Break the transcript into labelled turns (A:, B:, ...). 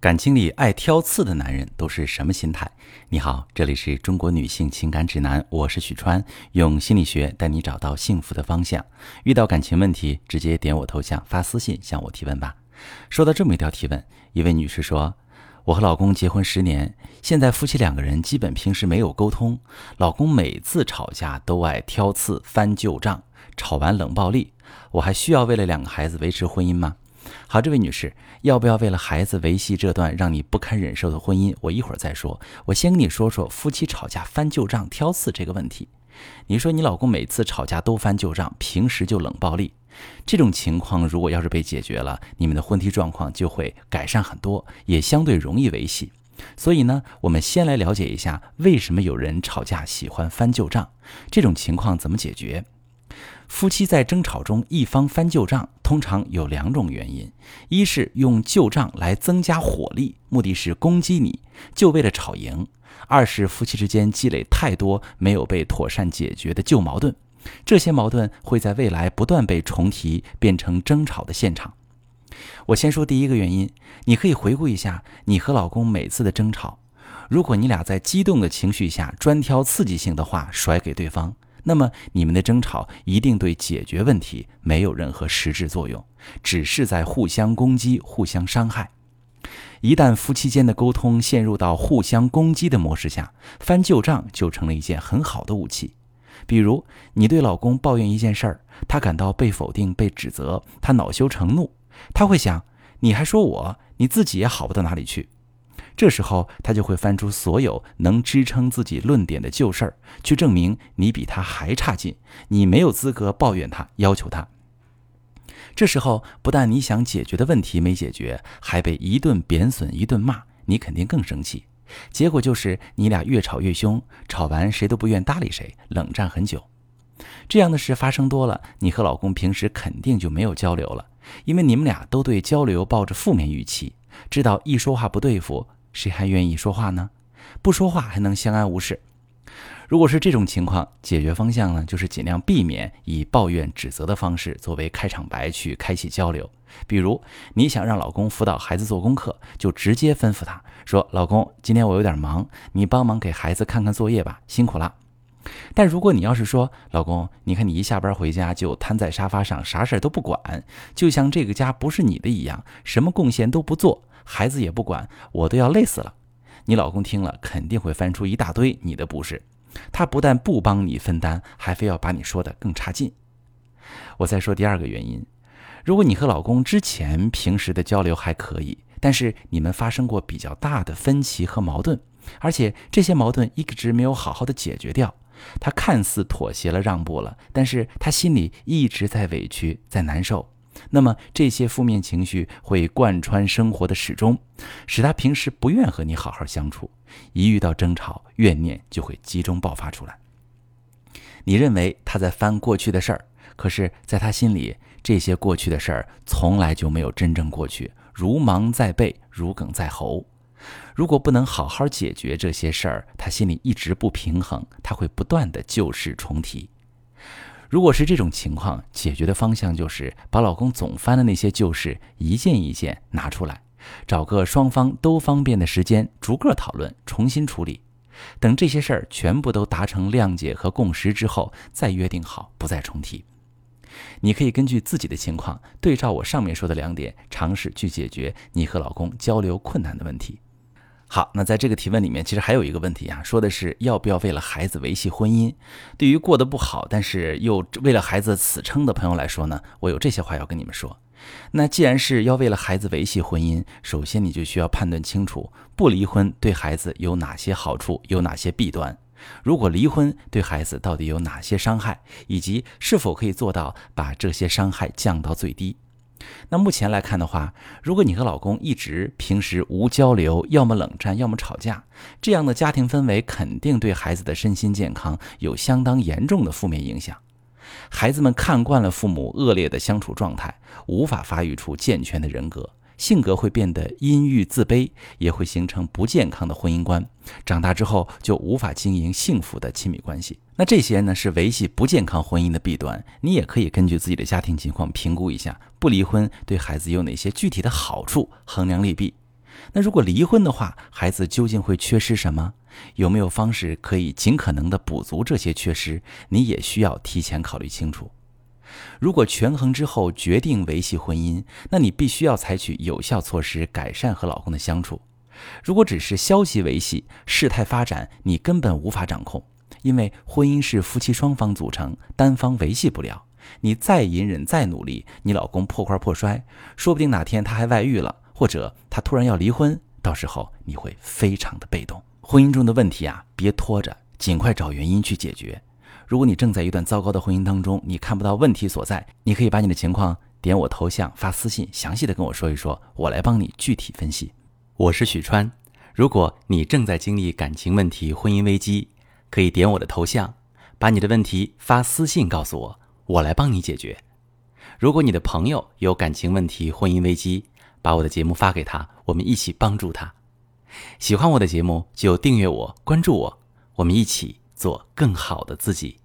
A: 感情里爱挑刺的男人都是什么心态？你好，这里是中国女性情感指南，我是许川，用心理学带你找到幸福的方向。遇到感情问题，直接点我头像发私信向我提问吧。收到这么一条提问，一位女士说：“我和老公结婚十年，现在夫妻两个人基本平时没有沟通，老公每次吵架都爱挑刺、翻旧账，吵完冷暴力，我还需要为了两个孩子维持婚姻吗？”好，这位女士，要不要为了孩子维系这段让你不堪忍受的婚姻？我一会儿再说。我先跟你说说夫妻吵架翻旧账、挑刺这个问题。你说你老公每次吵架都翻旧账，平时就冷暴力，这种情况如果要是被解决了，你们的婚姻状况就会改善很多，也相对容易维系。所以呢，我们先来了解一下为什么有人吵架喜欢翻旧账，这种情况怎么解决？夫妻在争吵中，一方翻旧账，通常有两种原因：一是用旧账来增加火力，目的是攻击你，就为了吵赢；二是夫妻之间积累太多没有被妥善解决的旧矛盾，这些矛盾会在未来不断被重提，变成争吵的现场。我先说第一个原因，你可以回顾一下你和老公每次的争吵，如果你俩在激动的情绪下专挑刺激性的话甩给对方。那么你们的争吵一定对解决问题没有任何实质作用，只是在互相攻击、互相伤害。一旦夫妻间的沟通陷入到互相攻击的模式下，翻旧账就成了一件很好的武器。比如，你对老公抱怨一件事儿，他感到被否定、被指责，他恼羞成怒，他会想：你还说我，你自己也好不到哪里去。这时候，他就会翻出所有能支撑自己论点的旧事儿，去证明你比他还差劲，你没有资格抱怨他、要求他。这时候，不但你想解决的问题没解决，还被一顿贬损、一顿骂，你肯定更生气。结果就是你俩越吵越凶，吵完谁都不愿搭理谁，冷战很久。这样的事发生多了，你和老公平时肯定就没有交流了，因为你们俩都对交流抱着负面预期，知道一说话不对付。谁还愿意说话呢？不说话还能相安无事。如果是这种情况，解决方向呢，就是尽量避免以抱怨、指责的方式作为开场白去开启交流。比如，你想让老公辅导孩子做功课，就直接吩咐他说：“老公，今天我有点忙，你帮忙给孩子看看作业吧，辛苦了。”但如果你要是说：“老公，你看你一下班回家就瘫在沙发上，啥事儿都不管，就像这个家不是你的一样，什么贡献都不做。”孩子也不管，我都要累死了。你老公听了肯定会翻出一大堆你的不是，他不但不帮你分担，还非要把你说的更差劲。我再说第二个原因，如果你和老公之前平时的交流还可以，但是你们发生过比较大的分歧和矛盾，而且这些矛盾一直没有好好的解决掉，他看似妥协了让步了，但是他心里一直在委屈，在难受。那么这些负面情绪会贯穿生活的始终，使他平时不愿和你好好相处。一遇到争吵，怨念就会集中爆发出来。你认为他在翻过去的事儿，可是在他心里，这些过去的事儿从来就没有真正过去，如芒在背，如鲠在喉。如果不能好好解决这些事儿，他心里一直不平衡，他会不断的旧事重提。如果是这种情况，解决的方向就是把老公总翻的那些旧事一件一件拿出来，找个双方都方便的时间，逐个讨论，重新处理。等这些事儿全部都达成谅解和共识之后，再约定好不再重提。你可以根据自己的情况，对照我上面说的两点，尝试去解决你和老公交流困难的问题。好，那在这个提问里面，其实还有一个问题啊，说的是要不要为了孩子维系婚姻？对于过得不好，但是又为了孩子死撑的朋友来说呢，我有这些话要跟你们说。那既然是要为了孩子维系婚姻，首先你就需要判断清楚，不离婚对孩子有哪些好处，有哪些弊端？如果离婚对孩子到底有哪些伤害，以及是否可以做到把这些伤害降到最低？那目前来看的话，如果你和老公一直平时无交流，要么冷战，要么吵架，这样的家庭氛围肯定对孩子的身心健康有相当严重的负面影响。孩子们看惯了父母恶劣的相处状态，无法发育出健全的人格。性格会变得阴郁自卑，也会形成不健康的婚姻观。长大之后就无法经营幸福的亲密关系。那这些呢是维系不健康婚姻的弊端。你也可以根据自己的家庭情况评估一下，不离婚对孩子有哪些具体的好处，衡量利弊。那如果离婚的话，孩子究竟会缺失什么？有没有方式可以尽可能的补足这些缺失？你也需要提前考虑清楚。如果权衡之后决定维系婚姻，那你必须要采取有效措施改善和老公的相处。如果只是消极维系，事态发展你根本无法掌控，因为婚姻是夫妻双方组成，单方维系不了。你再隐忍再努力，你老公破罐破摔，说不定哪天他还外遇了，或者他突然要离婚，到时候你会非常的被动。婚姻中的问题啊，别拖着，尽快找原因去解决。如果你正在一段糟糕的婚姻当中，你看不到问题所在，你可以把你的情况点我头像发私信，详细的跟我说一说，我来帮你具体分析。我是许川，如果你正在经历感情问题、婚姻危机，可以点我的头像，把你的问题发私信告诉我，我来帮你解决。如果你的朋友有感情问题、婚姻危机，把我的节目发给他，我们一起帮助他。喜欢我的节目就订阅我、关注我，我们一起做更好的自己。